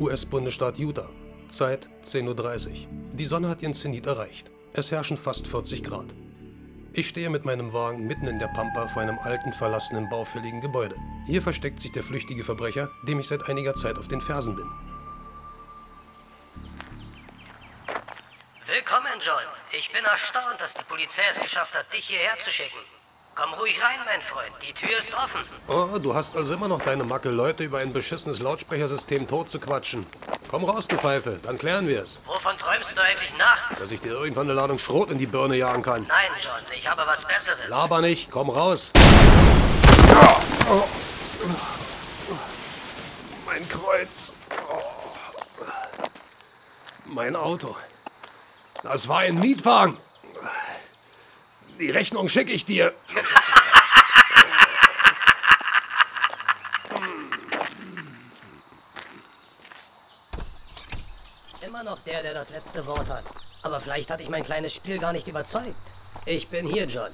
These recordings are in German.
US-Bundesstaat Utah. Zeit 10.30 Uhr. Die Sonne hat ihren Zenit erreicht. Es herrschen fast 40 Grad. Ich stehe mit meinem Wagen mitten in der Pampa vor einem alten, verlassenen, baufälligen Gebäude. Hier versteckt sich der flüchtige Verbrecher, dem ich seit einiger Zeit auf den Fersen bin. Willkommen, John. Ich bin erstaunt, dass die Polizei es geschafft hat, dich hierher zu schicken. Komm ruhig rein, mein Freund. Die Tür ist offen. Oh, du hast also immer noch deine Macke, Leute über ein beschissenes Lautsprechersystem tot zu quatschen. Komm raus, du Pfeife, dann klären wir es. Wovon träumst du eigentlich nachts? Dass ich dir irgendwann eine Ladung Schrot in die Birne jagen kann. Nein, John, ich habe was Besseres. Laber nicht, komm raus. Mein Kreuz. Oh. Mein Auto. Das war ein Mietwagen. Die Rechnung schicke ich dir. Immer noch der, der das letzte Wort hat. Aber vielleicht hatte ich mein kleines Spiel gar nicht überzeugt. Ich bin hier, John.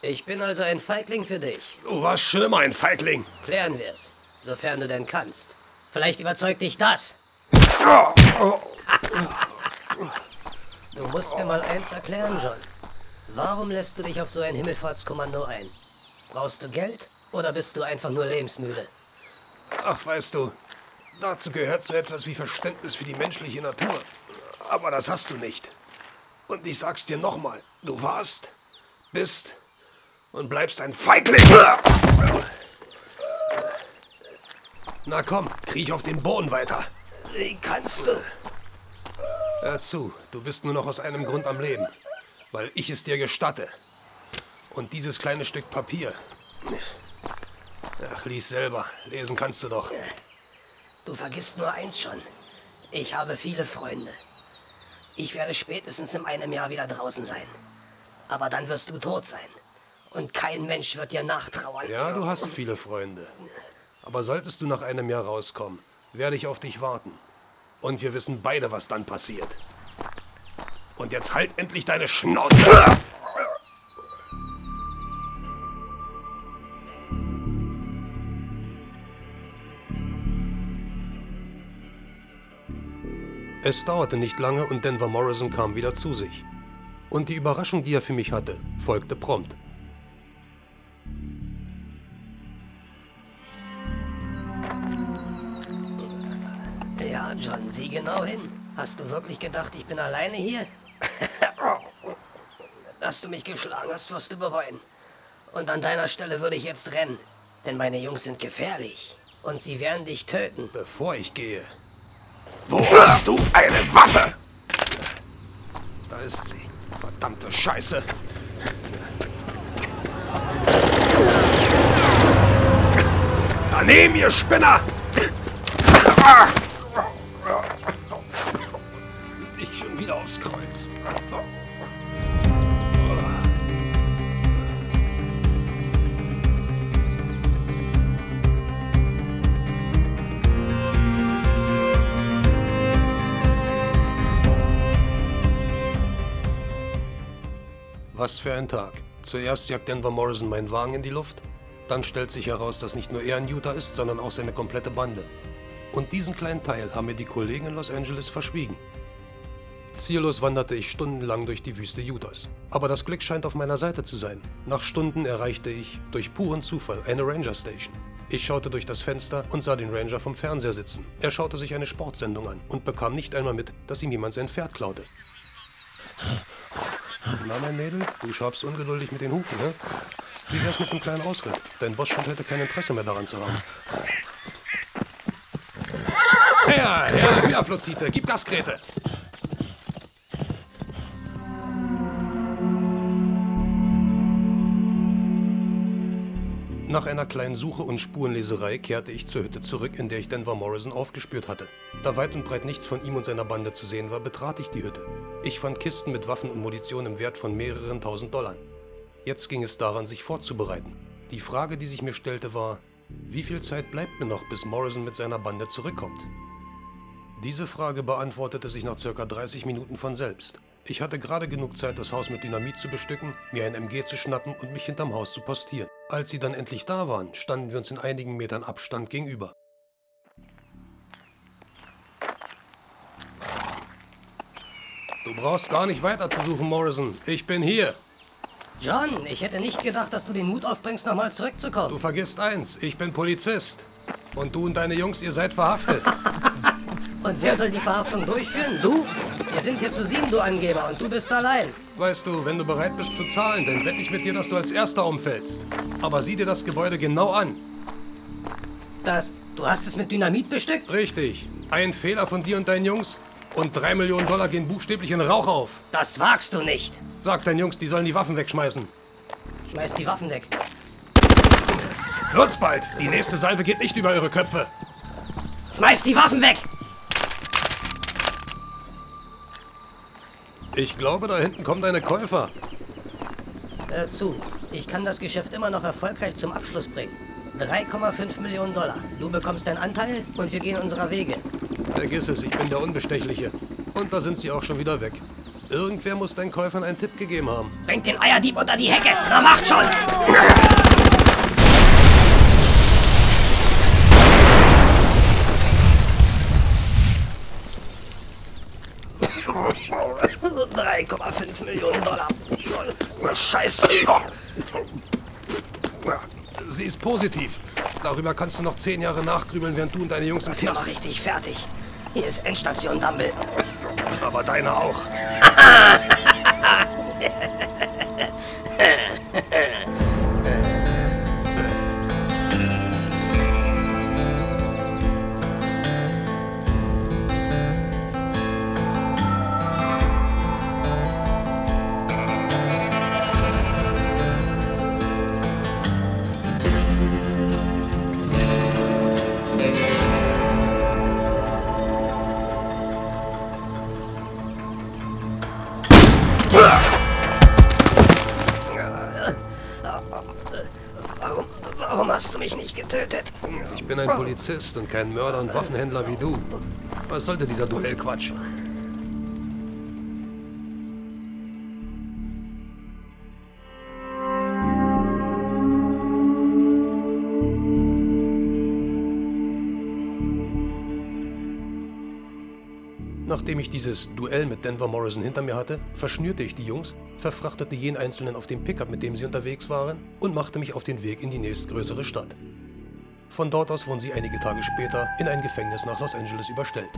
Ich bin also ein Feigling für dich. Du warst schon immer ein Feigling. Klären wir's. Sofern du denn kannst. Vielleicht überzeugt dich das. Du musst mir mal eins erklären, John. Warum lässt du dich auf so ein Himmelfahrtskommando ein? Brauchst du Geld oder bist du einfach nur lebensmüde? Ach, weißt du, dazu gehört so etwas wie Verständnis für die menschliche Natur. Aber das hast du nicht. Und ich sag's dir nochmal, du warst, bist und bleibst ein Feigling. Na komm, kriech auf den Boden weiter. Wie kannst du? Hör zu, du bist nur noch aus einem Grund am Leben. Weil ich es dir gestatte. Und dieses kleine Stück Papier. Ach, lies selber. Lesen kannst du doch. Du vergisst nur eins schon. Ich habe viele Freunde. Ich werde spätestens in einem Jahr wieder draußen sein. Aber dann wirst du tot sein. Und kein Mensch wird dir nachtrauern. Ja, du hast viele Freunde. Aber solltest du nach einem Jahr rauskommen, werde ich auf dich warten. Und wir wissen beide, was dann passiert. Und jetzt halt endlich deine Schnauze! Es dauerte nicht lange und Denver Morrison kam wieder zu sich. Und die Überraschung, die er für mich hatte, folgte prompt. Ja, John, sieh genau hin. Hast du wirklich gedacht, ich bin alleine hier? Dass du mich geschlagen hast, wirst du bereuen. Und an deiner Stelle würde ich jetzt rennen. Denn meine Jungs sind gefährlich. Und sie werden dich töten. Bevor ich gehe. Wo hast du eine Waffe? Da ist sie. Verdammte Scheiße. Daneben, ihr Spinner! Was für ein Tag. Zuerst jagt Denver Morrison meinen Wagen in die Luft. Dann stellt sich heraus, dass nicht nur er in Utah ist, sondern auch seine komplette Bande. Und diesen kleinen Teil haben mir die Kollegen in Los Angeles verschwiegen. Ziellos wanderte ich stundenlang durch die Wüste Utahs. Aber das Glück scheint auf meiner Seite zu sein. Nach Stunden erreichte ich, durch puren Zufall, eine Ranger Station. Ich schaute durch das Fenster und sah den Ranger vom Fernseher sitzen. Er schaute sich eine Sportsendung an und bekam nicht einmal mit, dass ihm jemand sein Pferd klaute. Na, mein Mädel, du schabst ungeduldig mit den Hufen, ne? Wie wär's mit dem kleinen Ausritt? Dein Boss scheint heute kein Interesse mehr daran zu haben. Her, her, höher, Flutzite, gib Gas, Grete! Nach einer kleinen Suche und Spurenleserei kehrte ich zur Hütte zurück, in der ich Denver Morrison aufgespürt hatte. Da weit und breit nichts von ihm und seiner Bande zu sehen war, betrat ich die Hütte. Ich fand Kisten mit Waffen und Munition im Wert von mehreren tausend Dollar. Jetzt ging es daran, sich vorzubereiten. Die Frage, die sich mir stellte, war, wie viel Zeit bleibt mir noch, bis Morrison mit seiner Bande zurückkommt? Diese Frage beantwortete sich nach circa 30 Minuten von selbst. Ich hatte gerade genug Zeit, das Haus mit Dynamit zu bestücken, mir ein MG zu schnappen und mich hinterm Haus zu postieren. Als sie dann endlich da waren, standen wir uns in einigen Metern Abstand gegenüber. Du brauchst gar nicht weiter zu suchen, Morrison. Ich bin hier. John, ich hätte nicht gedacht, dass du den Mut aufbringst, nochmal zurückzukommen. Du vergisst eins, ich bin Polizist. Und du und deine Jungs, ihr seid verhaftet. und wer soll die Verhaftung durchführen? Du? Wir sind hier zu sieben, du Angeber, und du bist allein. Weißt du, wenn du bereit bist zu zahlen, dann wette ich mit dir, dass du als Erster umfällst. Aber sieh dir das Gebäude genau an. Das, du hast es mit Dynamit bestückt? Richtig. Ein Fehler von dir und deinen Jungs und drei Millionen Dollar gehen buchstäblich in Rauch auf. Das wagst du nicht. Sag deinen Jungs, die sollen die Waffen wegschmeißen. Schmeiß die Waffen weg. Hört's bald. Die nächste Salve geht nicht über eure Köpfe. Schmeiß die Waffen weg! Ich glaube, da hinten kommt eine Käufer. Hör zu. Ich kann das Geschäft immer noch erfolgreich zum Abschluss bringen. 3,5 Millionen Dollar. Du bekommst deinen Anteil und wir gehen unserer Wege. Vergiss es, ich bin der Unbestechliche. Und da sind sie auch schon wieder weg. Irgendwer muss deinen Käufern einen Tipp gegeben haben. Bring den Eierdieb unter die Hecke! Na, macht schon! ...3,5 Millionen Dollar. Scheiße. Sie ist positiv. Darüber kannst du noch zehn Jahre nachgrübeln, während du und deine Jungs im Knast... Ich richtig fertig. Hier ist Endstation Dumble. Aber deine auch. Warum, warum hast du mich nicht getötet? Ich bin ein Polizist und kein Mörder und Waffenhändler wie du. Was sollte dieser Duellquatsch? Nachdem ich dieses Duell mit Denver Morrison hinter mir hatte, verschnürte ich die Jungs, verfrachtete jeden einzelnen auf dem Pickup, mit dem sie unterwegs waren, und machte mich auf den Weg in die nächstgrößere Stadt. Von dort aus wurden sie einige Tage später in ein Gefängnis nach Los Angeles überstellt.